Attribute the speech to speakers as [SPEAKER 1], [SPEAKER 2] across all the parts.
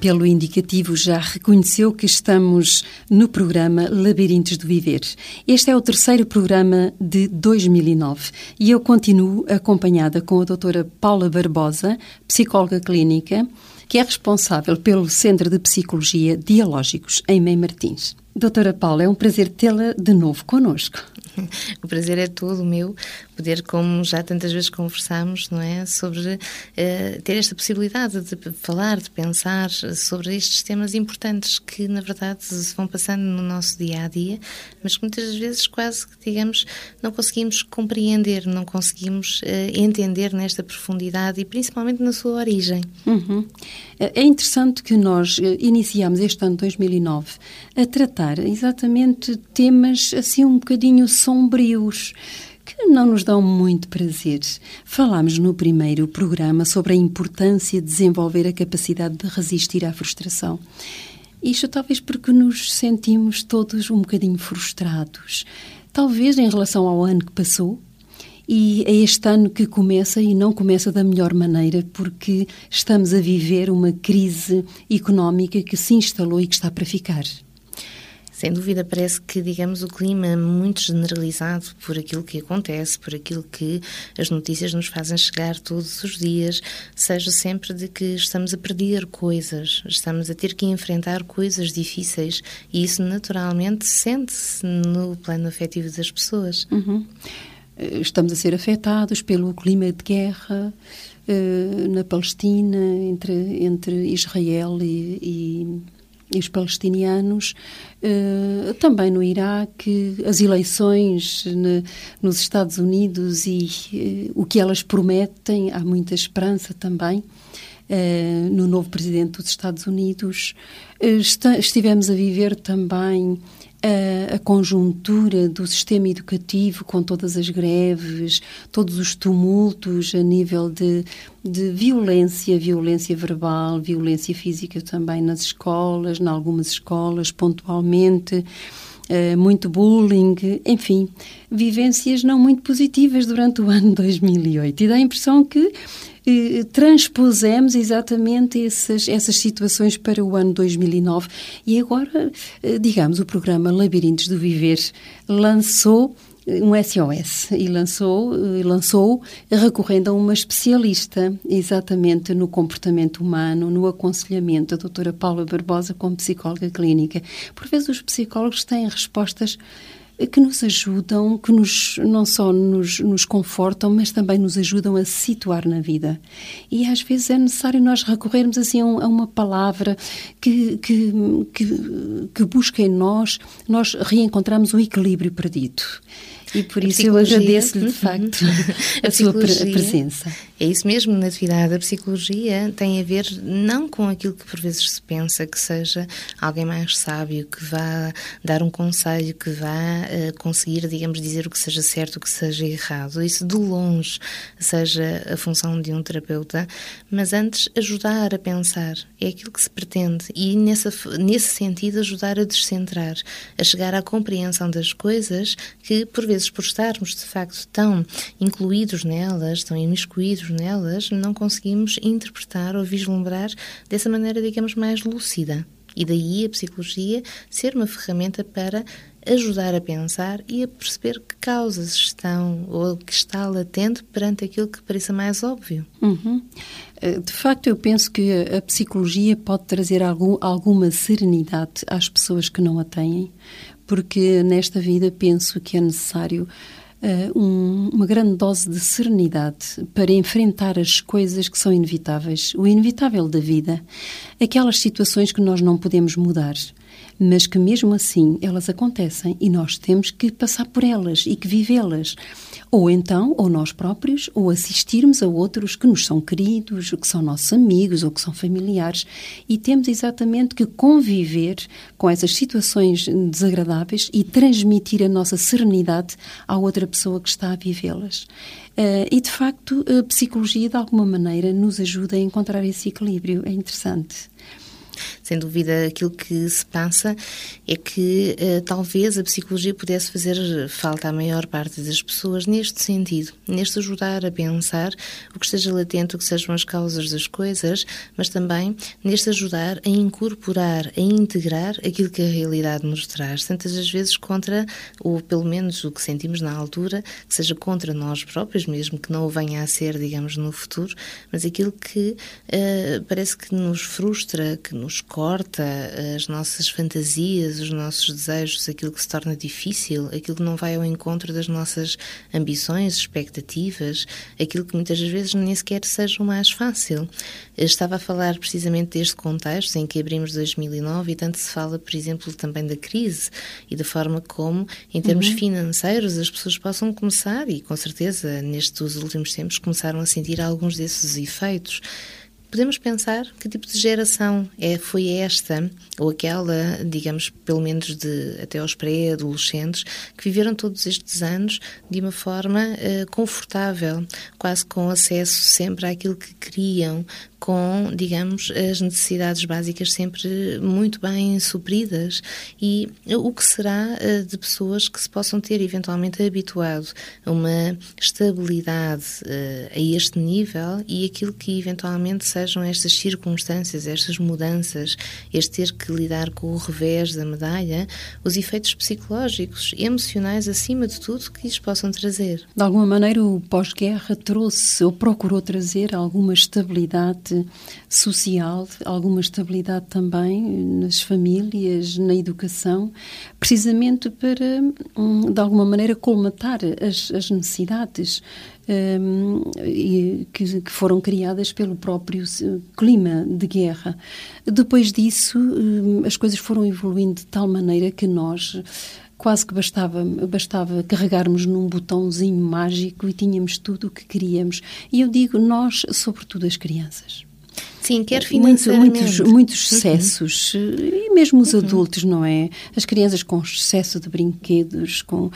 [SPEAKER 1] Pelo indicativo já reconheceu que estamos no programa Labirintos do Viver. Este é o terceiro programa de 2009 e eu continuo acompanhada com a doutora Paula Barbosa, psicóloga clínica, que é responsável pelo Centro de Psicologia Dialógicos em Mãe Martins. Doutora Paula, é um prazer tê-la de novo connosco.
[SPEAKER 2] O prazer é todo meu poder, como já tantas vezes conversámos, não é, sobre uh, ter esta possibilidade de falar, de pensar sobre estes temas importantes que, na verdade, se vão passando no nosso dia a dia, mas que muitas vezes quase que, digamos, não conseguimos compreender, não conseguimos uh, entender nesta profundidade e principalmente na sua origem.
[SPEAKER 1] Uhum. É interessante que nós eh, iniciamos este ano 2009 a tratar exatamente temas assim um bocadinho sombrios que não nos dão muito prazer. Falámos no primeiro programa sobre a importância de desenvolver a capacidade de resistir à frustração. Isto talvez porque nos sentimos todos um bocadinho frustrados. Talvez em relação ao ano que passou, e é este ano que começa e não começa da melhor maneira, porque estamos a viver uma crise económica que se instalou e que está para ficar.
[SPEAKER 2] Sem dúvida, parece que, digamos, o clima é muito generalizado por aquilo que acontece, por aquilo que as notícias nos fazem chegar todos os dias, seja sempre de que estamos a perder coisas, estamos a ter que enfrentar coisas difíceis e isso naturalmente sente-se no plano afetivo das pessoas.
[SPEAKER 1] Uhum. Estamos a ser afetados pelo clima de guerra uh, na Palestina, entre, entre Israel e, e e os palestinianos, uh, também no Iraque, as eleições ne, nos Estados Unidos e uh, o que elas prometem, há muita esperança também. Uh, no novo presidente dos Estados Unidos. Estivemos a viver também a, a, conjuntura do sistema educativo, com todas as greves, todos os tumultos a nível de, de violência, violência verbal, violência física também nas escolas, em algumas escolas, pontualmente. Uh, muito bullying, enfim, vivências não muito positivas durante o ano 2008. E dá a impressão que eh, transpusemos exatamente essas, essas situações para o ano 2009 e agora, eh, digamos, o programa Labirintos do Viver lançou eh, um SOS e lançou, lançou recorrendo a uma especialista exatamente no comportamento humano, no aconselhamento, a doutora Paula Barbosa como psicóloga clínica. Por vezes os psicólogos têm respostas que nos ajudam, que nos, não só nos, nos confortam, mas também nos ajudam a situar na vida. E às vezes é necessário nós recorrermos assim a, uma palavra que, que, que, que busca em nós, nós reencontramos o equilíbrio perdido. E por isso eu agradeço-lhe, de facto, a, a sua presença.
[SPEAKER 2] É isso mesmo, na atividade. A psicologia tem a ver não com aquilo que por vezes se pensa que seja alguém mais sábio, que vá dar um conselho, que vá uh, conseguir, digamos, dizer o que seja certo, o que seja errado. Isso de longe seja a função de um terapeuta, mas antes ajudar a pensar. É aquilo que se pretende. E nessa, nesse sentido ajudar a descentrar, a chegar à compreensão das coisas que, por vezes, por estarmos de facto tão incluídos nelas, tão imiscuídos nelas, não conseguimos interpretar ou vislumbrar dessa maneira, digamos, mais lúcida. E daí a psicologia ser uma ferramenta para ajudar a pensar e a perceber que causas estão ou que está latente perante aquilo que pareça mais óbvio.
[SPEAKER 1] Uhum. Eh, de facto, eu penso que a psicologia pode trazer algum, alguma serenidade às pessoas que não a têm, porque nesta vida penso que é necessário uh, um, uma grande dose de serenidade para enfrentar as coisas que são inevitáveis, o inevitável da vida, aquelas situações que nós não podemos mudar. Mas que mesmo assim elas acontecem e nós temos que passar por elas e que vivê-las. Ou então, ou nós próprios, ou assistirmos a outros que nos são queridos, que são nossos amigos ou que são familiares, e temos exatamente que conviver com essas situações desagradáveis e transmitir a nossa serenidade à outra pessoa que está a vivê-las. Uh, e, de facto, a psicologia, de alguma maneira, nos ajuda a encontrar esse equilíbrio. É interessante.
[SPEAKER 2] Sem dúvida, aquilo que se passa é que uh, talvez a psicologia pudesse fazer falta à maior parte das pessoas neste sentido, neste ajudar a pensar o que esteja latente, o que sejam as causas das coisas, mas também neste ajudar a incorporar, a integrar aquilo que a realidade nos traz, tantas as vezes contra, ou pelo menos o que sentimos na altura, que seja contra nós próprios, mesmo que não o venha a ser, digamos, no futuro, mas aquilo que uh, parece que nos frustra, que nos nos corta as nossas fantasias, os nossos desejos, aquilo que se torna difícil, aquilo que não vai ao encontro das nossas ambições, expectativas, aquilo que muitas vezes nem sequer seja o mais fácil. Eu estava a falar precisamente deste contexto em que abrimos 2009 e tanto se fala, por exemplo, também da crise e da forma como, em termos uhum. financeiros, as pessoas possam começar, e com certeza nestes últimos tempos começaram a sentir alguns desses efeitos. Podemos pensar que tipo de geração é, foi esta ou aquela, digamos, pelo menos de até aos pré-adolescentes, que viveram todos estes anos de uma forma uh, confortável, quase com acesso sempre àquilo que queriam, com, digamos, as necessidades básicas sempre muito bem supridas e o que será eh, de pessoas que se possam ter eventualmente habituado a uma estabilidade uh, a este nível e aquilo que eventualmente sejam estas circunstâncias, estas mudanças, este ter que lidar com o revés da medalha, os efeitos psicológicos, emocionais, acima de tudo, que isso possam trazer.
[SPEAKER 1] De alguma maneira, o pós-guerra trouxe ou procurou trazer alguma estabilidade social, alguma estabilidade também nas famílias, na educação, precisamente para, hum, de alguma maneira, colmatar as, as necessidades um, que, que, foram criadas pelo próprio clima de guerra. Depois disso, hum, as coisas foram evoluindo de tal maneira que nós quase que bastava, bastava carregarmos num botãozinho mágico e tínhamos tudo o que queríamos. E eu digo nós, sobretudo as crianças.
[SPEAKER 2] Sim, quer financeiramente.
[SPEAKER 1] Muitos, muitos excessos, uhum. e mesmo os uhum. adultos, não é? As crianças com excesso de brinquedos, com uh,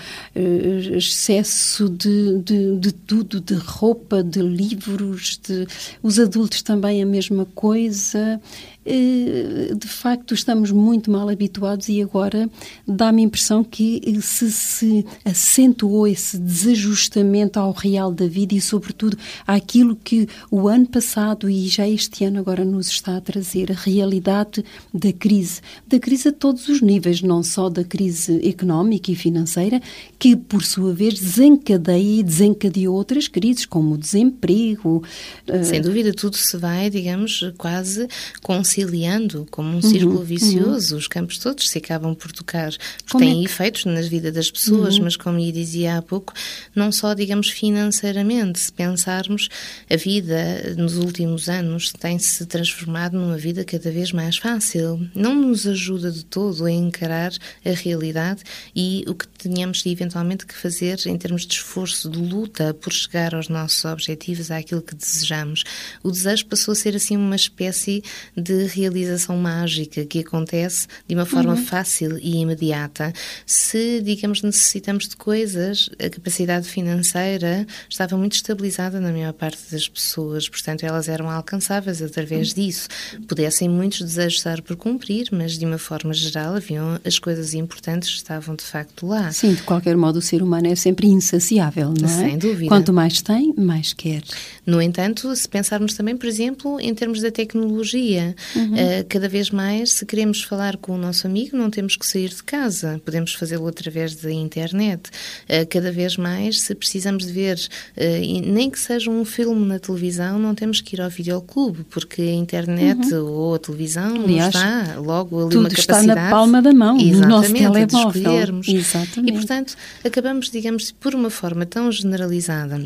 [SPEAKER 1] excesso de, de, de, tudo, de roupa, de livros, de... os adultos também a mesma coisa. Eh, de facto estamos muito mal habituados e agora dá-me a impressão que se, se acentuou esse desajustamento ao real da vida e, sobretudo, àquilo que o ano passado e já este ano agora nos está a trazer, a realidade da crise. Da crise a todos os níveis, não só da crise económica e financeira, que, por sua vez, desencadeia e desencadeou outras crises, como o desemprego.
[SPEAKER 2] Eh, Sem dúvida, tudo se vai, digamos, quase com conciliando como um uhum, círculo uhum. vicioso. Uhum. Os campos todos se acabam por tocar. Porque têm é que... efeitos na vida das pessoas, uhum. mas como lhe dizia há pouco, não só, digamos, financeiramente. Se pensarmos, a vida nos últimos anos tem-se transformado numa vida cada vez mais fácil. Não nos ajuda de todo a encarar a realidade e o que tenhamos de eventualmente que fazer em termos de esforço, de luta por chegar aos nossos objetivos, àquilo que desejamos. O desejo passou a ser assim uma espécie de realização mágica que acontece de uma forma uhum. fácil e imediata. Se, digamos, necessitamos de coisas, a capacidade financeira estava muito estabilizada na maior parte das pessoas, portanto, elas eram alcançáveis através uhum. disso. Pudessem muitos desejos estar por cumprir, mas de uma forma geral haviam as coisas importantes estavam de facto lá.
[SPEAKER 1] Sim, de qualquer modo, o ser humano é sempre insaciável, não
[SPEAKER 2] é? Sem dúvida.
[SPEAKER 1] Quanto mais tem, mais quer.
[SPEAKER 2] No entanto, se pensarmos também, por exemplo, em termos da tecnologia, Uhum. Uh, cada vez mais, se queremos falar com o nosso amigo, não temos que sair de casa, podemos fazê-lo através da internet. Uh, cada vez mais, se precisamos de ver, uh, nem que seja um filme na televisão, não temos que ir ao videoclube, porque a internet uhum. ou a televisão Aliás, está logo ali
[SPEAKER 1] tudo
[SPEAKER 2] uma capacidade.
[SPEAKER 1] está na palma da mão, no nosso telemóvel.
[SPEAKER 2] De escolhermos. Exatamente. E, portanto, acabamos, digamos, por uma forma tão generalizada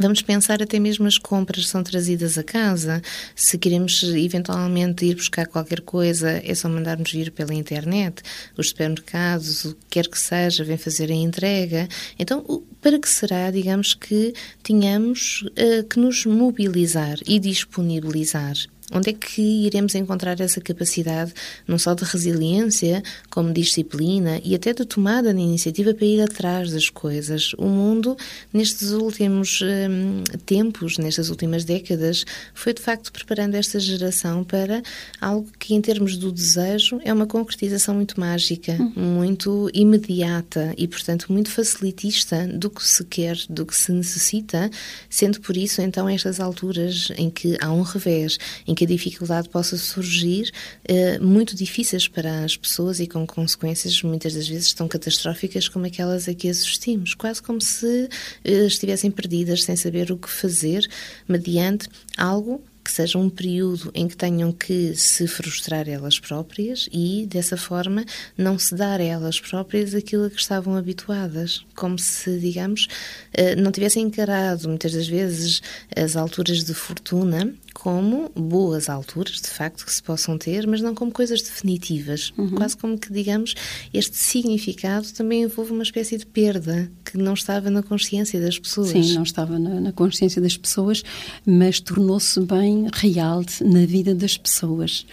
[SPEAKER 2] Vamos pensar até mesmo as compras que são trazidas a casa. Se queremos eventualmente ir buscar qualquer coisa, é só mandarmos vir pela internet. Os supermercados, o que quer que seja, vem fazer a entrega. Então, para que será, digamos, que tenhamos uh, que nos mobilizar e disponibilizar Onde é que iremos encontrar essa capacidade, não só de resiliência, como disciplina e até de tomada de iniciativa para ir atrás das coisas? O mundo, nestes últimos hum, tempos, nestas últimas décadas, foi de facto preparando esta geração para algo que, em termos do desejo, é uma concretização muito mágica, uhum. muito imediata e, portanto, muito facilitista do que se quer, do que se necessita, sendo por isso, então, estas alturas em que há um revés, em que a dificuldade possa surgir, uh, muito difíceis para as pessoas e com consequências muitas das vezes tão catastróficas como aquelas a que assistimos, quase como se uh, estivessem perdidas sem saber o que fazer mediante algo que seja um período em que tenham que se frustrar elas próprias e, dessa forma, não se dar a elas próprias aquilo a que estavam habituadas, como se, digamos, eh, não tivessem encarado muitas das vezes as alturas de fortuna como boas alturas, de facto, que se possam ter, mas não como coisas definitivas. Uhum. Quase como que, digamos, este significado também envolve uma espécie de perda que não estava na consciência das pessoas.
[SPEAKER 1] Sim, não estava na, na consciência das pessoas, mas tornou-se bem real na vida das pessoas.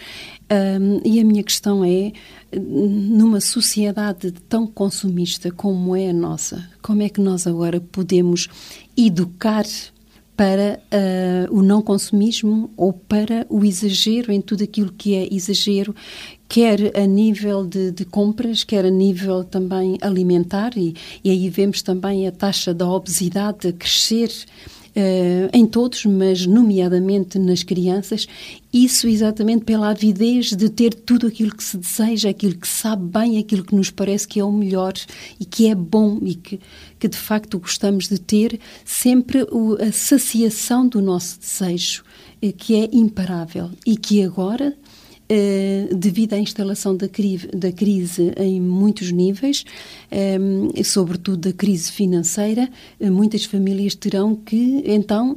[SPEAKER 1] Um, e a minha questão é, numa sociedade tão consumista como é a nossa, como é que nós agora podemos educar para uh, o não consumismo ou para o exagero em tudo aquilo que é exagero, quer a nível de, de compras, quer a nível também alimentar, e, e aí vemos também a taxa da obesidade crescer em todos, mas nomeadamente nas crianças, isso exatamente pela avidez de ter tudo aquilo que se deseja, aquilo que sabe bem, aquilo que nos parece que é o melhor e que é bom e que, que de facto gostamos de ter, sempre a saciação do nosso desejo, eh, que é imparável. E que agora Uh, devido à instalação da, cri da, crise em muitos níveis, eh, sobretudo da crise financeira, uh, muitas famílias terão que, então,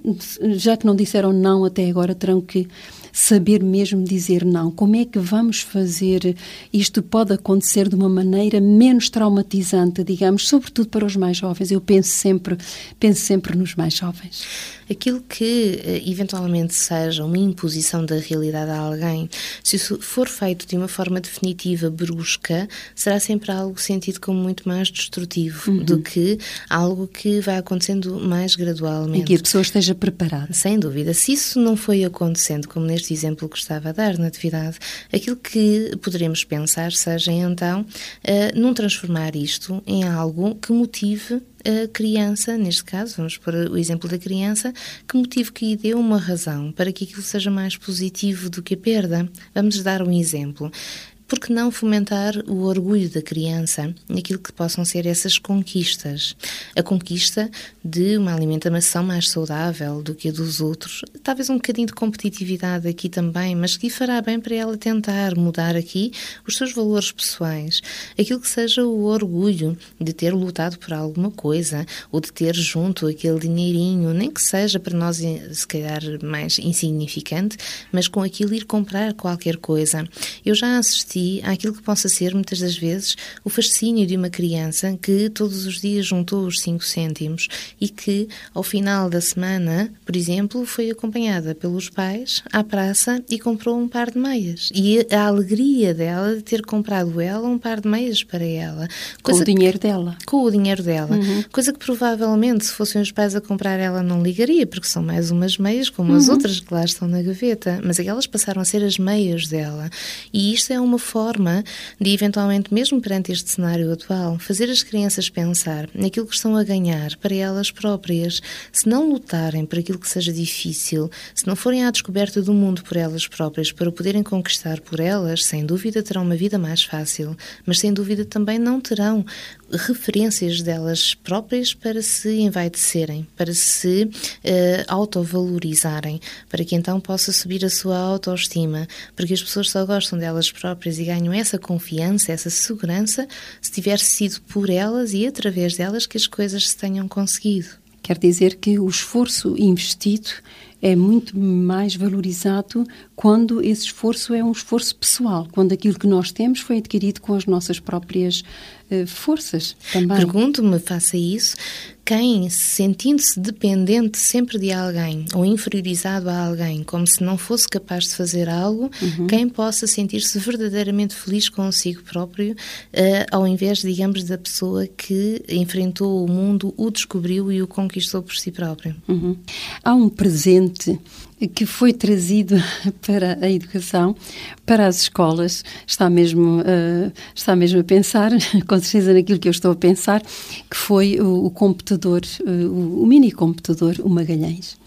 [SPEAKER 1] já que não disseram não até agora, terão que saber mesmo dizer não. Como é que vamos fazer? Isto pode acontecer de uma maneira menos traumatizante, digamos, sobretudo para os mais jovens. Eu penso sempre, penso sempre nos mais jovens.
[SPEAKER 2] Aquilo que eh, eventualmente seja uma imposição da realidade a alguém, se isso for feito de uma forma definitiva, brusca, será sempre algo sentido como muito mais destrutivo uhum. do que algo que vai acontecendo mais gradualmente.
[SPEAKER 1] E que a pessoa esteja preparada.
[SPEAKER 2] Sem dúvida. Se isso não foi acontecendo, como neste este exemplo que estava a dar na atividade, aquilo que poderemos pensar seja então uh, não transformar isto em algo que motive a criança, neste caso, vamos pôr o exemplo da criança, que motive que lhe dê uma razão para que aquilo seja mais positivo do que a perda. Vamos dar um exemplo por que não fomentar o orgulho da criança naquilo que possam ser essas conquistas? A conquista de uma alimentação mais saudável do que a dos outros, talvez um bocadinho de competitividade aqui também, mas que fará bem para ela tentar mudar aqui os seus valores pessoais. Aquilo que seja o orgulho de ter lutado por alguma coisa ou de ter junto aquele dinheirinho, nem que seja para nós se calhar mais insignificante, mas com aquilo ir comprar qualquer coisa. Eu já assisti si àquilo que possa ser, muitas das vezes, o fascínio de uma criança que todos os dias juntou os 5 cêntimos e que, ao final da semana, por exemplo, foi acompanhada pelos pais à praça e comprou um par de meias. E a alegria dela de ter comprado ela um par de meias para ela.
[SPEAKER 1] com o dinheiro que, dela.
[SPEAKER 2] Com o dinheiro dela. Uhum. Coisa que provavelmente, se fossem os pais a comprar, ela não ligaria, porque são mais umas meias como uhum. as outras que lá estão na gaveta. Mas aquelas passaram a ser as meias dela. E isto é uma forma de, eventualmente, mesmo perante este cenário atual, fazer as crianças pensar naquilo que estão a ganhar para elas próprias. Se não lutarem por aquilo que seja difícil, se não forem à descoberta do mundo por elas próprias, para o poderem conquistar por elas, sem dúvida terão uma vida mais fácil, mas sem dúvida também não terão referências delas próprias para se envaidecerem, para se uh, autovalorizarem, para que então possa subir a sua autoestima, porque as pessoas só gostam delas próprias e ganham essa confiança, essa segurança, se tiver sido por elas e através delas que as coisas se tenham conseguido.
[SPEAKER 1] Quer dizer que o esforço investido é muito mais valorizado quando esse esforço é um esforço pessoal, quando aquilo que nós temos foi adquirido com as nossas próprias uh, forças também.
[SPEAKER 2] Pergunto-me, faça isso, quem, sentindo-se dependente sempre de alguém ou inferiorizado a alguém, como se não fosse capaz de fazer algo, uhum. quem possa sentir-se verdadeiramente feliz consigo próprio, uh, ao invés, digamos, da pessoa que enfrentou o mundo, o descobriu e o conquistou por si próprio.
[SPEAKER 1] Uhum. Há um presente que foi trazido para a educação, para as escolas, está mesmo, uh, está mesmo a pensar, com certeza naquilo que eu estou a pensar, que foi o, o computador, uh, o, o mini computador, o Magalhães.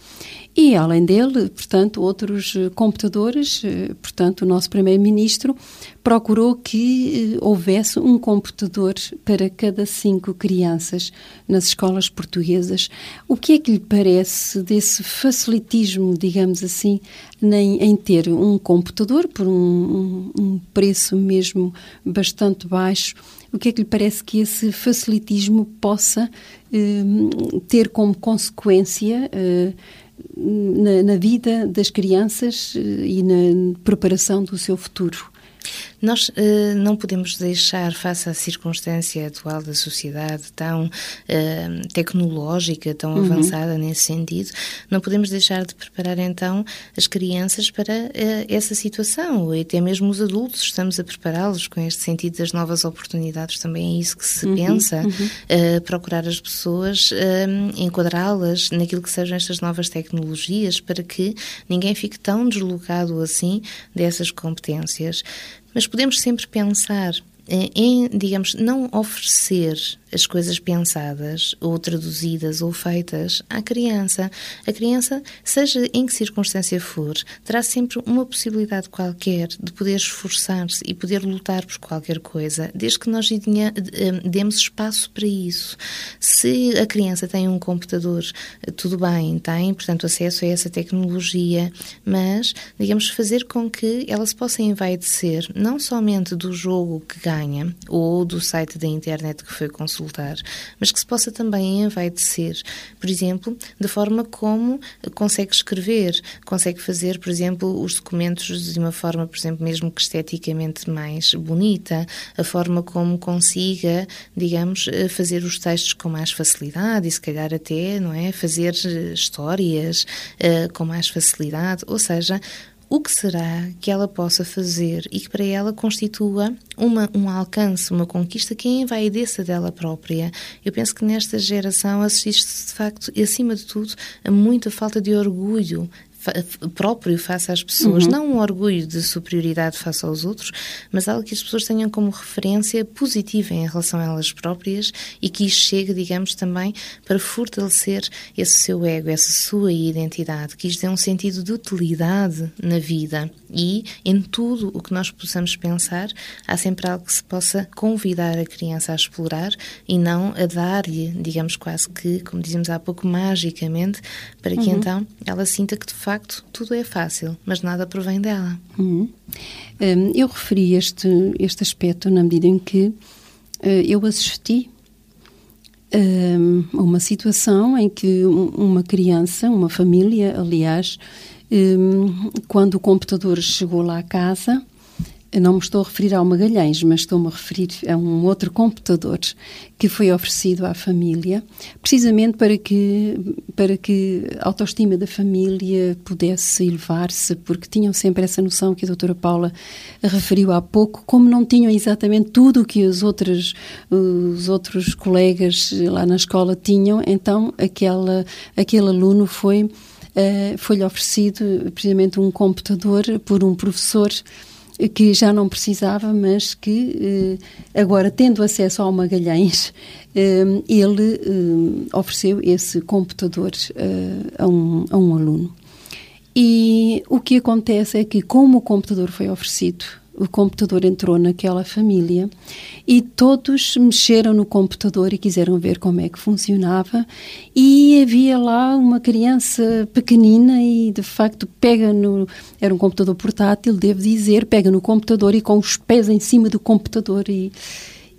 [SPEAKER 1] E, além dele, portanto, outros eh, computadores, eh, portanto, o nosso Primeiro-Ministro procurou que eh, houvesse um computador para cada cinco crianças nas escolas portuguesas. O que é que lhe parece desse facilitismo, digamos assim, em, ter um computador por um, um, preço mesmo bastante baixo? O que é que lhe parece que esse facilitismo possa eh, ter como consequência eh, na, na vida das crianças eh, e na preparação do seu futuro.
[SPEAKER 2] Nós uh, não podemos deixar, face à circunstância atual da sociedade tão uh, tecnológica, tão uhum. avançada nesse sentido, não podemos deixar de preparar então as crianças para uh, essa situação, e até mesmo os adultos, estamos a prepará-los com este sentido das novas oportunidades, também é isso que se uhum. pensa, uhum. procurar as pessoas, enquadrá-las naquilo que sejam estas novas tecnologias, para que ninguém fique tão deslocado assim dessas competências. Mas podemos sempre pensar em, digamos, não oferecer as coisas pensadas ou traduzidas ou feitas à criança. A criança, seja em que circunstância for, terá sempre uma possibilidade qualquer de poder esforçar-se e poder lutar por qualquer coisa, desde que nós demos espaço para isso. Se a criança tem um computador, tudo bem, tem, portanto, acesso a essa tecnologia, mas, digamos, fazer com que ela se possa envaidecer não somente do jogo que ganha ou do site da internet que foi consultar, mas que se possa também envaidecer, por exemplo, da forma como consegue escrever, consegue fazer, por exemplo, os documentos de uma forma, por exemplo, mesmo que esteticamente mais bonita, a forma como consiga, digamos, eh, fazer os textos com mais facilidade e se calhar até, não é, fazer eh, histórias uh, com mais facilidade, ou seja, o que será que ela possa fazer e que para ela constitua uma, um alcance, uma conquista que envaideça dela própria. Eu penso que nesta geração assiste-se, de facto, e acima de tudo, a muita falta de orgulho próprio face às pessoas, uhum. não um orgulho de superioridade face aos outros, mas algo que as pessoas tenham como referência positiva em relação a elas próprias e que isso chegue, digamos, também para fortalecer esse seu ego, essa sua identidade, que isto dê um sentido de utilidade na vida e em tudo o que nós possamos pensar, há sempre algo que se possa convidar a criança a explorar e não a dar-lhe, digamos quase que, como dizíamos há pouco, magicamente, para que uhum. então ela sinta que de facto facto, tudo é fácil, mas nada provém dela.
[SPEAKER 1] Uhum. Um, eu referi este, este aspecto na medida em que uh, eu assisti um, a uma situação em que uma criança, uma família, aliás, um, quando o computador chegou lá à casa, não me estou a referir ao Magalhães, mas estou-me a referir a um outro computador que foi oferecido à família, precisamente para que, para que a autoestima da família pudesse elevar-se, porque tinham sempre essa noção que a doutora Paula referiu há pouco, como não tinham exatamente tudo o que os outros, os outros colegas lá na escola tinham, então aquela, aquele aluno foi, uh, foi-lhe oferecido precisamente um computador por um professor que já não precisava, mas que eh, agora, tendo acesso ao Magalhães, eh, ele eh, ofereceu esse computador a um, a um aluno. E o que acontece é que, como o computador foi oferecido o computador entrou naquela família e todos mexeram no computador e quiseram ver como é que funcionava. E havia lá uma criança pequenina e de facto pega no era um computador portátil devo dizer pega no computador e com os pés em cima do computador e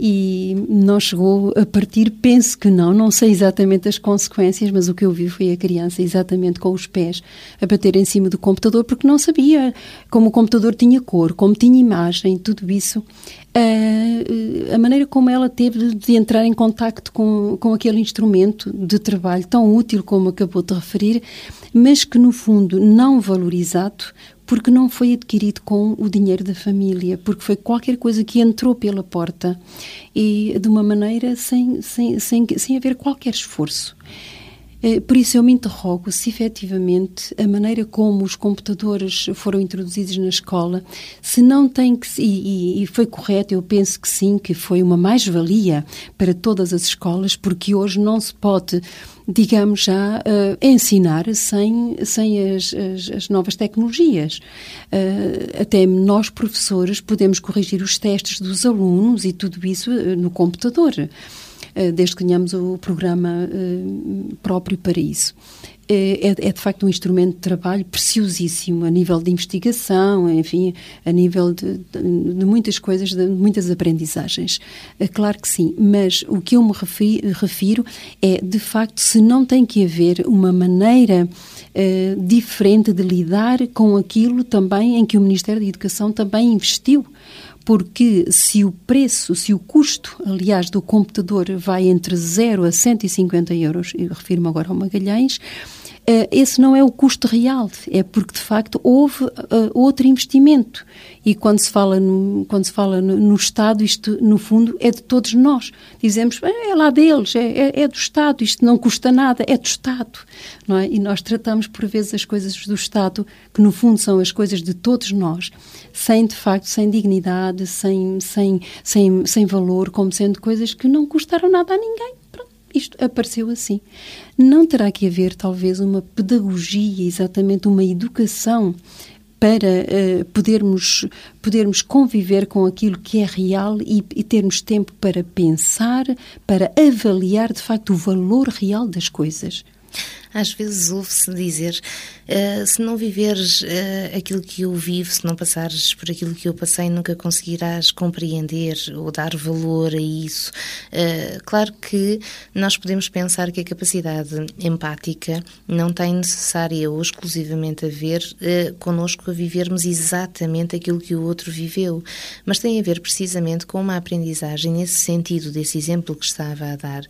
[SPEAKER 1] e não chegou a partir, penso que não, não sei exatamente as consequências, mas o que eu vi foi a criança exatamente com os pés a bater em cima do computador, porque não sabia como o computador tinha cor, como tinha imagem, tudo isso. A, a maneira como ela teve de entrar em contacto com, com aquele instrumento de trabalho tão útil como acabou de referir, mas que no fundo não valorizado porque não foi adquirido com o dinheiro da família, porque foi qualquer coisa que entrou pela porta e de uma maneira sem, sem, sem, sem haver qualquer esforço. Eh, por isso eu me interrogo se efetivamente a maneira como os computadores foram introduzidos na escola, se não tem que e, e foi correto, eu penso que sim, que foi uma mais-valia para todas as escolas, porque hoje não se pode digamos já, uh, ensinar sem, sem as, as, as novas tecnologias. Uh, até nós, professores, podemos corrigir os testes dos alunos e tudo isso uh, no computador. Desde que tenhamos o programa próprio para isso. É, é, é, de facto um instrumento de trabalho preciosíssimo a nível de investigação, enfim, a nível de, de, de muitas coisas, de muitas aprendizagens. É claro que sim, mas o que eu me refiro, refiro é, de facto, se não tem que haver uma maneira eh, diferente de lidar com aquilo também em que o Ministério da Educação também investiu porque se o preço, se o custo, aliás, do computador vai entre 0 a 150 euros, e refiro-me agora ao Magalhães, esse não é o custo real, é porque de facto houve uh, outro investimento. E quando se fala, no, quando se fala no, no, Estado, isto no fundo é de todos nós. Dizemos, é, é lá deles, é, é, é, do Estado, isto não custa nada, é do Estado. Não é? E nós tratamos por vezes as coisas do Estado, que no fundo são as coisas de todos nós, sem de facto, sem dignidade, sem, sem, sem, sem valor, como sendo coisas que não custaram nada a ninguém. Isto apareceu assim. Não terá que haver, talvez, uma pedagogia, exatamente uma educação para uh, podermos, podermos conviver com aquilo que é real e, e, termos tempo para pensar, para avaliar de facto o valor real das coisas.
[SPEAKER 2] Às vezes ouve-se dizer: uh, se não viveres uh, aquilo que eu vivo, se não passares por aquilo que eu passei, nunca conseguirás compreender ou dar valor a isso. Uh, claro que nós podemos pensar que a capacidade empática não tem necessária ou exclusivamente a ver connosco a vivermos exatamente aquilo que o outro viveu, mas tem a ver precisamente com uma aprendizagem nesse sentido, desse exemplo que estava a dar,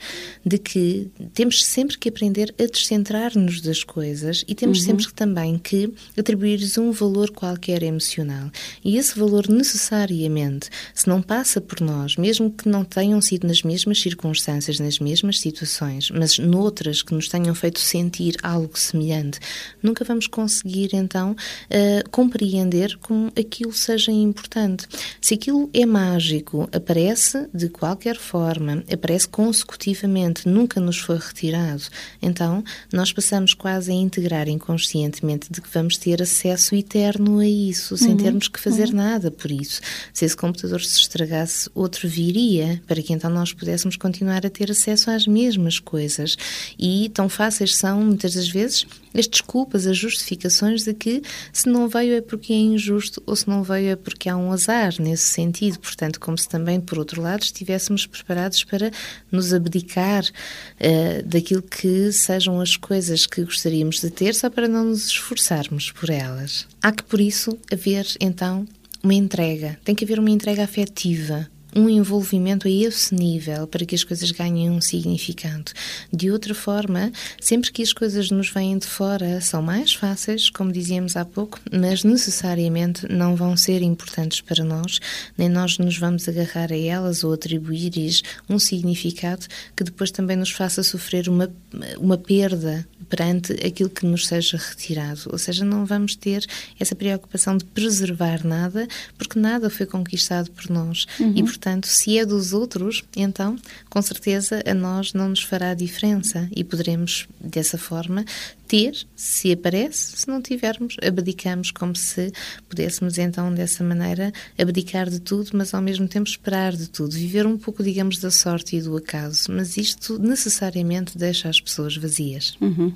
[SPEAKER 2] de que temos sempre que aprender a descentrar desconcentrar-nos das coisas e temos uhum. sempre também que atribuir-lhes um valor qualquer emocional. E esse valor, necessariamente, se não passa por nós, mesmo que não tenham sido nas mesmas circunstâncias, nas mesmas situações, mas noutras que nos tenham feito sentir algo semelhante, nunca vamos conseguir então uh, compreender como aquilo seja importante. Se aquilo é mágico, aparece de qualquer forma, aparece consecutivamente, nunca nos foi retirado, então nós nós passamos quase a integrar inconscientemente de que vamos ter acesso eterno a isso, sem uhum. termos que fazer uhum. nada por isso. Se esse computador se estragasse, outro viria, para que então nós pudéssemos continuar a ter acesso às mesmas coisas. E tão fáceis são, muitas das vezes, as desculpas, as justificações de que se não veio é porque é injusto ou se não veio é porque há um azar nesse sentido. Portanto, como se também, por outro lado, estivéssemos preparados para nos abdicar uh, daquilo que sejam as coisas que gostaríamos de ter só para não nos esforçarmos por elas. Há que, por isso, haver então uma entrega. Tem que haver uma entrega afetiva, um envolvimento a esse nível para que as coisas ganhem um significado. De outra forma, sempre que as coisas nos vêm de fora, são mais fáceis, como dizíamos há pouco, mas necessariamente não vão ser importantes para nós, nem nós nos vamos agarrar a elas ou atribuir-lhes um significado que depois também nos faça sofrer uma, uma perda perante aquilo que nos seja retirado. Ou seja, não vamos ter essa preocupação de preservar nada, porque nada foi conquistado por nós. Uhum. E, portanto, se é dos outros, então, com certeza, a nós não nos fará diferença e poderemos, dessa forma, ter, se aparece, se não tivermos, abdicamos como se pudéssemos então dessa maneira abdicar de tudo, mas ao mesmo tempo esperar de tudo, viver um pouco, digamos, da sorte e do acaso. Mas isto necessariamente deixa as pessoas vazias.
[SPEAKER 1] Uhum.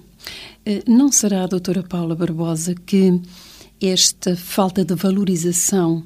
[SPEAKER 1] Eh, não será, doutora Paula Barbosa, que esta falta de valorização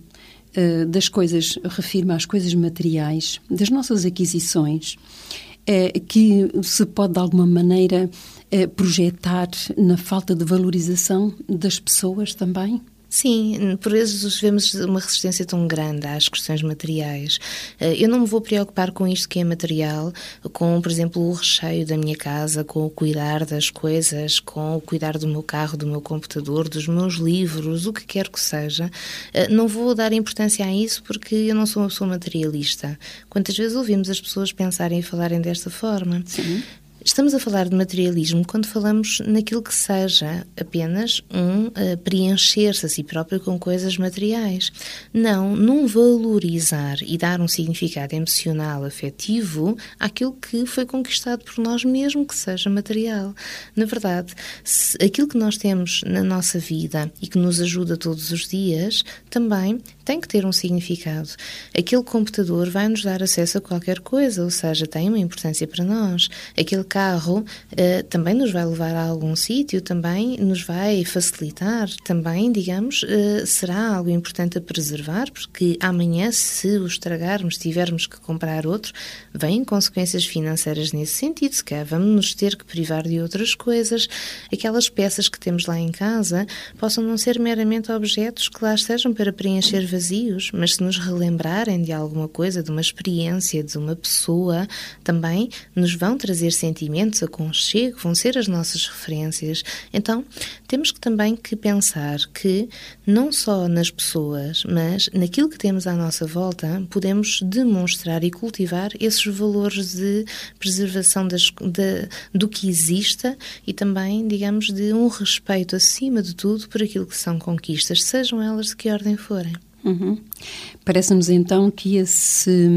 [SPEAKER 1] uh, das coisas, refiro-me às coisas materiais, das nossas aquisições, uh, que se pode de alguma maneira uh, projetar na falta de valorização das pessoas também?
[SPEAKER 2] Sim, por vezes vemos uma resistência tão grande às questões materiais. Eh, eu não me vou preocupar com isto que é material, com, por exemplo, o recheio da minha casa, com o cuidar das coisas, com o cuidar do meu carro, do meu computador, dos meus livros, o que quer que seja. Eh, não vou dar importância a isso porque eu não sou uma pessoa materialista. Quantas vezes ouvimos as pessoas pensarem e falarem desta forma?
[SPEAKER 1] Sim.
[SPEAKER 2] Estamos a falar de materialismo quando falamos naquilo que seja apenas um uh, preencher-se a si próprio com coisas materiais. Não, num valorizar e dar um significado emocional, afetivo àquilo que foi conquistado por nós, mesmo que seja material. Na verdade, aquilo que nós temos na nossa vida e que nos ajuda todos os dias também tem que ter um significado. Aquele computador vai nos dar acesso a qualquer coisa, ou seja, tem uma importância para nós. Aquele carro eh, também nos vai levar a algum sítio, também nos vai facilitar, também, digamos, eh, será algo importante a preservar, porque amanhã, se o estragarmos, tivermos que comprar outro, vêm consequências financeiras nesse sentido, se calhar vamos nos ter que privar de outras coisas. Aquelas peças que temos lá em casa possam não ser meramente objetos que lá estejam para preencher vazios, mas se nos relembrarem de alguma coisa, de uma experiência, de uma pessoa, também nos vão trazer sentimentos, aconchego, vão ser as nossas referências. Então, temos que também que pensar que não só nas pessoas, mas naquilo que temos à nossa volta, podemos demonstrar e cultivar esses valores de preservação das, de, do que exista e também, digamos, de um respeito acima de tudo por aquilo que são conquistas, sejam elas de que ordem forem.
[SPEAKER 1] Uhum. Parece-nos então que esse,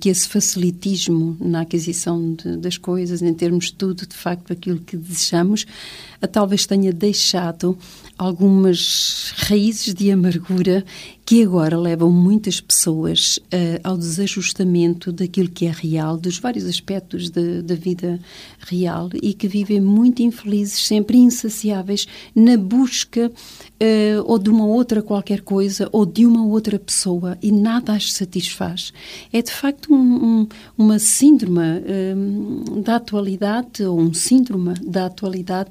[SPEAKER 1] que esse facilitismo na aquisição de, das coisas, em termos de tudo, de facto, aquilo que desejamos, talvez tenha deixado algumas raízes de amargura que agora levam muitas pessoas uh, ao desajustamento daquilo que é real, dos vários aspectos da vida real e que vivem muito infelizes, sempre insaciáveis na busca uh, ou de uma outra qualquer coisa ou de uma outra pessoa e nada as satisfaz. É de facto um, um, uma síndrome um, da atualidade ou um síndrome da atualidade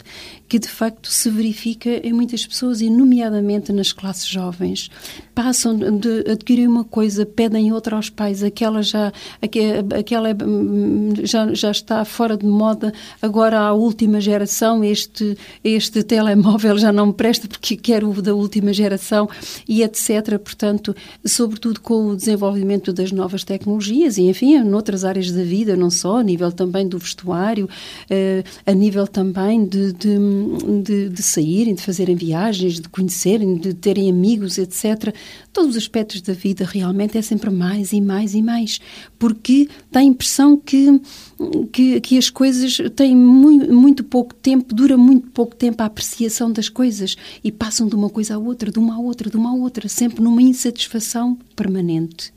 [SPEAKER 1] que de facto se verifica em muitas pessoas e nomeadamente nas classes jovens passam de adquirir uma coisa, pedem outra aos pais, aquela já, aquela é, já, já está fora de moda, agora a última geração, este, este telemóvel já não me presta porque quero o da última geração e etc. Portanto, sobretudo com o desenvolvimento das novas tecnologias e, enfim, noutras áreas da vida, não só, a nível também do vestuário, eh, a nível também de, de, de, de saírem, de fazerem viagens, de conhecerem, de terem amigos, etc todos os aspectos da vida realmente é sempre mais e mais e mais, porque dá a impressão que, que, que as coisas têm muito, muito, pouco tempo, dura muito pouco tempo a apreciação das coisas e passam de uma coisa à outra, de uma à outra, de uma à outra, sempre numa insatisfação permanente.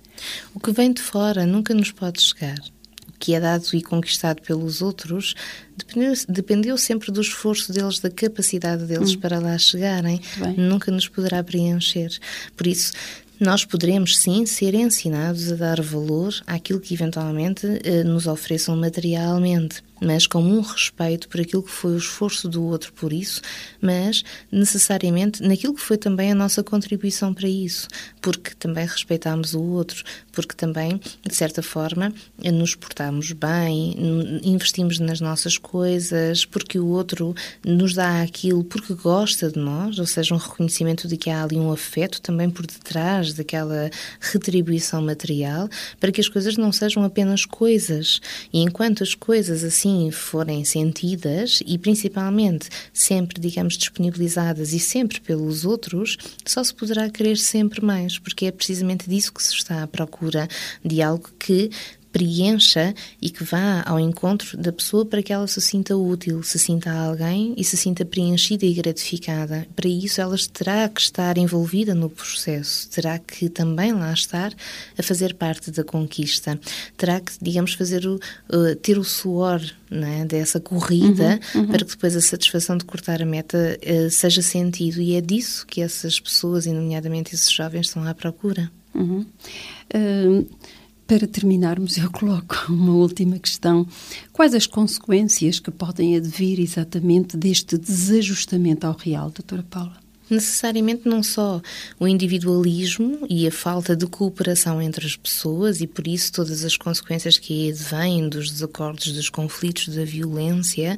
[SPEAKER 2] O que vem de fora nunca nos pode chegar que é dado e conquistado pelos outros, dependeu, dependeu sempre do esforço deles, da capacidade deles hum. para lá chegarem. Nunca nos poderá preencher. Por isso, nós poderemos sim ser ensinados a dar valor àquilo que eventualmente eh, nos ofereçam materialmente mas com um respeito por aquilo que foi o esforço do outro por isso, mas necessariamente naquilo que foi também a nossa contribuição para isso, porque também respeitámos o outro, porque também, de certa forma, nos portamos bem, investimos nas nossas coisas, porque o outro nos dá aquilo porque gosta de nós, ou seja, um reconhecimento de que há ali um afeto também por detrás daquela retribuição material, para que as coisas não sejam apenas coisas. E enquanto as coisas assim assim forem sentidas e principalmente sempre, digamos, disponibilizadas e sempre pelos outros, só se poderá querer sempre mais, porque é precisamente disso que se está à procura de algo que preencha e que vá ao encontro da pessoa para que ela se sinta útil, se sinta alguém e se sinta preenchida e gratificada. Para isso, ela terá que estar envolvida no processo, terá que também lá estar a fazer parte da conquista, terá que, digamos, fazer o, uh, ter o suor é, dessa corrida uhum, uhum. para que depois a satisfação de cortar a meta uh, seja sentido. E é disso que essas pessoas, e nomeadamente esses jovens, estão à procura.
[SPEAKER 1] Uhum. Uh, para terminarmos, eu coloco uma última questão. Quais as consequências que podem advir exatamente deste desajustamento ao real, doutora Paula?
[SPEAKER 2] Necessariamente não só o individualismo e a falta de cooperação entre as pessoas e por isso todas as consequências que advêm dos desacordos, dos conflitos, da violência,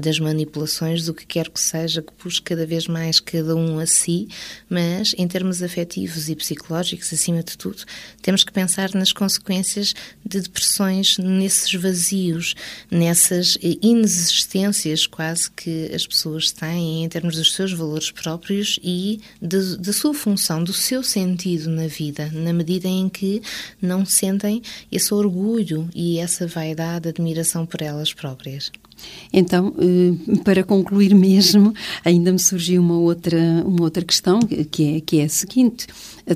[SPEAKER 2] das manipulações, do que quer que seja, que puxe cada vez mais cada um a si, mas em termos afetivos e psicológicos, acima de tudo, temos que pensar nas consequências de depressões, nesses vazios, nessas inexistências quase que as pessoas têm em termos dos seus valores próprios e da sua função, do seu sentido na vida, na medida em que não sentem esse orgulho e essa vaidade, admiração por elas próprias.
[SPEAKER 1] Então, eh, para concluir mesmo, ainda me surgiu uma outra, uma outra questão, que é, que é a seguinte: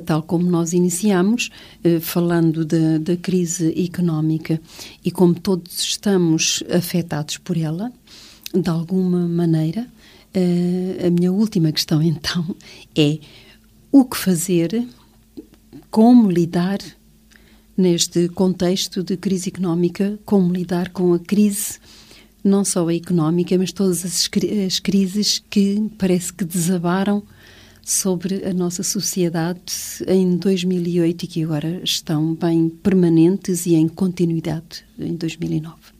[SPEAKER 1] tal como nós iniciamos, eh, falando da, da crise económica e como todos estamos afetados por ela, de alguma maneira, Uh, a minha última questão, então, é o que fazer, como lidar neste contexto de crise económica, como lidar com a crise, não só a económica, mas todas as, as crises que parece que desabaram sobre a nossa sociedade em 2008 e que agora estão bem permanentes e em continuidade em 2009.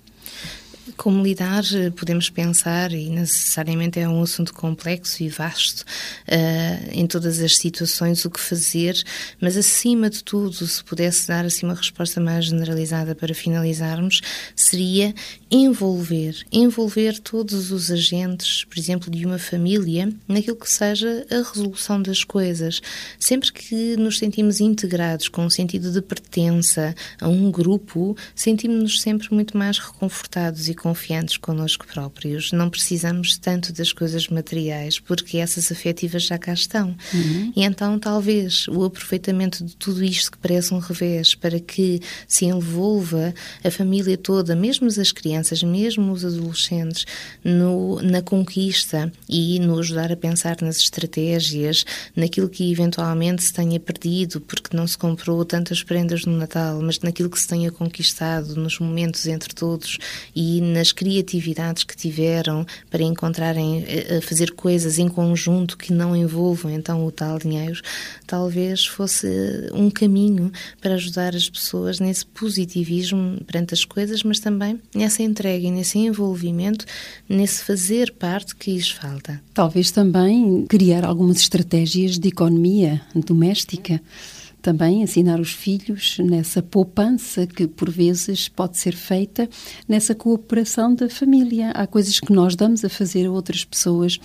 [SPEAKER 2] Como lidar, podemos pensar, e necessariamente é um assunto complexo e vasto, uh, em todas as situações, o que fazer, mas acima de tudo, se pudesse dar assim uma resposta mais generalizada para finalizarmos, seria envolver, envolver todos os agentes, por exemplo, de uma família, naquilo que seja a resolução das coisas. Sempre que nos sentimos integrados com um sentido de pertença a um grupo, sentimos-nos sempre muito mais reconfortados e confiantes connosco próprios. Não precisamos tanto das coisas materiais, porque essas afetivas já cá estão. Uhum. E então, talvez, o aproveitamento de tudo isto que parece um revés, para que se envolva a família toda, mesmo as crianças, mesmo os adolescentes, no, na conquista e no ajudar a pensar nas estratégias, naquilo que eventualmente se tenha perdido, porque não se comprou tantas prendas no Natal, mas naquilo que se tenha conquistado nos momentos entre todos e nas criatividades que tiveram para encontrarem, eh, a fazer coisas em conjunto que não envolvam então o tal dinheiro, talvez fosse um caminho para ajudar as pessoas nesse positivismo perante as coisas, mas também nessa entrega e nesse envolvimento, nesse fazer parte que lhes falta.
[SPEAKER 1] Talvez também criar algumas estratégias de economia doméstica também ensinar os filhos nessa poupança que por vezes pode ser feita nessa cooperação da família. Há coisas que nós damos a fazer a outras pessoas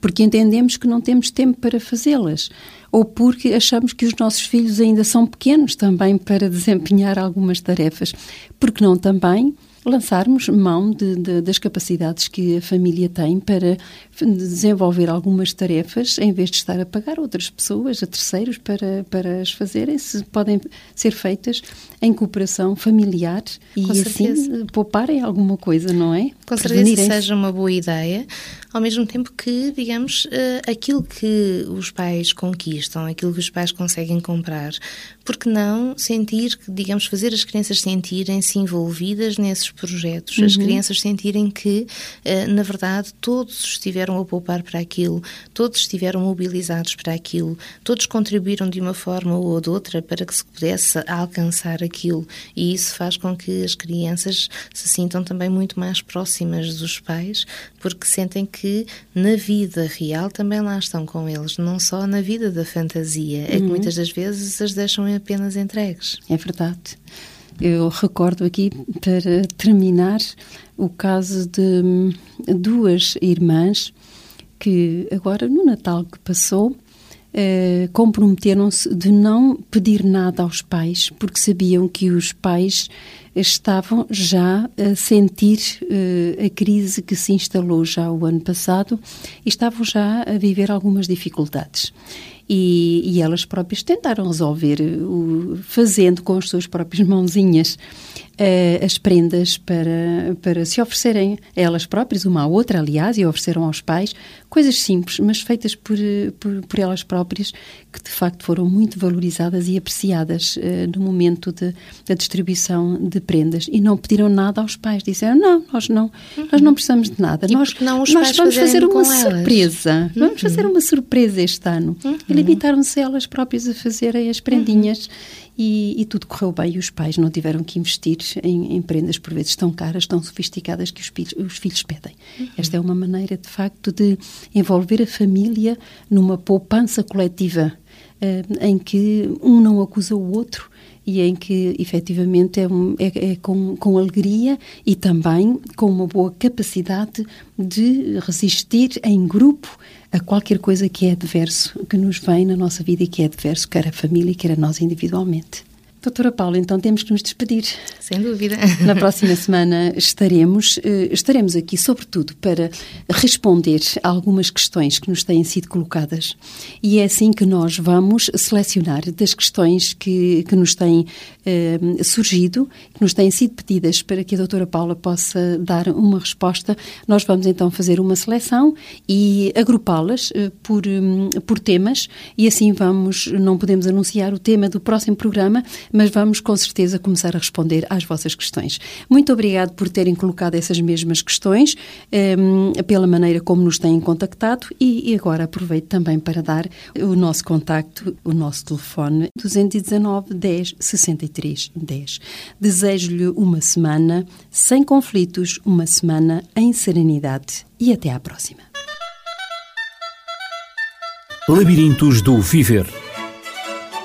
[SPEAKER 1] porque entendemos que não temos tempo para fazê-las ou porque achamos que os nossos filhos ainda são pequenos também para desempenhar algumas tarefas. Porque não também lançarmos mão de, de, das capacidades que a família tem para desenvolver algumas tarefas em vez de estar a pagar outras pessoas, a terceiros, para, para as fazerem, se podem ser feitas em cooperação familiar e assim pouparem alguma coisa, não é?
[SPEAKER 2] Com certeza seja uma boa ideia, ao mesmo tempo que, digamos, eh, aquilo que os pais conquistam, aquilo que os pais conseguem comprar, porque não sentir, digamos, fazer as crianças sentirem-se envolvidas nesses projetos, uhum. as crianças sentirem que, eh, na verdade, todos estiveram a poupar para aquilo, todos estiveram mobilizados para aquilo, todos contribuíram de uma forma ou de outra para que se pudesse alcançar aquilo, e isso faz com que as crianças se sintam também muito mais próximas dos pais, porque sentem que na vida real também lá estão com eles, não só na vida da fantasia. É que uhum. muitas das vezes as deixam apenas entregues.
[SPEAKER 1] É verdade. Eu recordo aqui, para terminar, o caso de duas irmãs que agora no Natal que passou eh, comprometeram-se de não pedir nada aos pais porque sabiam que os pais estavam já a sentir uh, a crise que se instalou já o ano passado e estavam já a viver algumas dificuldades. E, e elas próprias tentaram resolver, uh, fazendo com as suas próprias mãozinhas uh, as prendas para, para se oferecerem a elas próprias, uma à outra, aliás, e ofereceram aos pais, coisas simples, mas feitas por, por, por elas próprias, que de facto foram muito valorizadas e apreciadas uh, no momento de, da distribuição de prendas. E não pediram nada aos pais, disseram: não, nós não, uhum. nós não precisamos de nada,
[SPEAKER 2] e
[SPEAKER 1] nós, nós vamos fazer uma surpresa, uhum. vamos fazer uma surpresa este ano. Uhum. E limitaram-se elas próprias a fazerem as prendinhas. Uhum e, e, tudo correu bem e os pais não tiveram que investir em, em, prendas por vezes tão caras, tão sofisticadas que os filhos, os filhos pedem. Uhum. Esta é uma maneira, de facto, de envolver a família numa poupança coletiva uh, em que um não acusa o outro e em que efetivamente é, um, é, é com, com alegria e também com uma boa capacidade de resistir em grupo a qualquer coisa que é adverso, que nos vem na nossa vida e que é adverso, quer a família, quer a nós individualmente. Doutora Paula, então temos que nos despedir.
[SPEAKER 2] Sem dúvida.
[SPEAKER 1] Na próxima semana estaremos, eh, estaremos aqui, sobretudo, para responder a algumas questões que nos têm sido colocadas. E é assim que nós vamos selecionar das questões que, que nos têm eh, surgido, que nos têm sido pedidas para que a doutora Paula possa dar uma resposta. Nós vamos então fazer uma seleção e agrupá-las eh, por, hum, por temas e assim vamos, não podemos anunciar o tema do próximo programa, mas vamos com certeza começar a responder às vossas questões. Muito obrigado por terem colocado essas mesmas questões, um, pela maneira como nos têm contactado e, e, agora aproveito também para dar o nosso contacto, o nosso telefone 219 10 63 10. Desejo-lhe uma semana sem conflitos, uma semana em serenidade e até à próxima.
[SPEAKER 3] Labirintos do Viver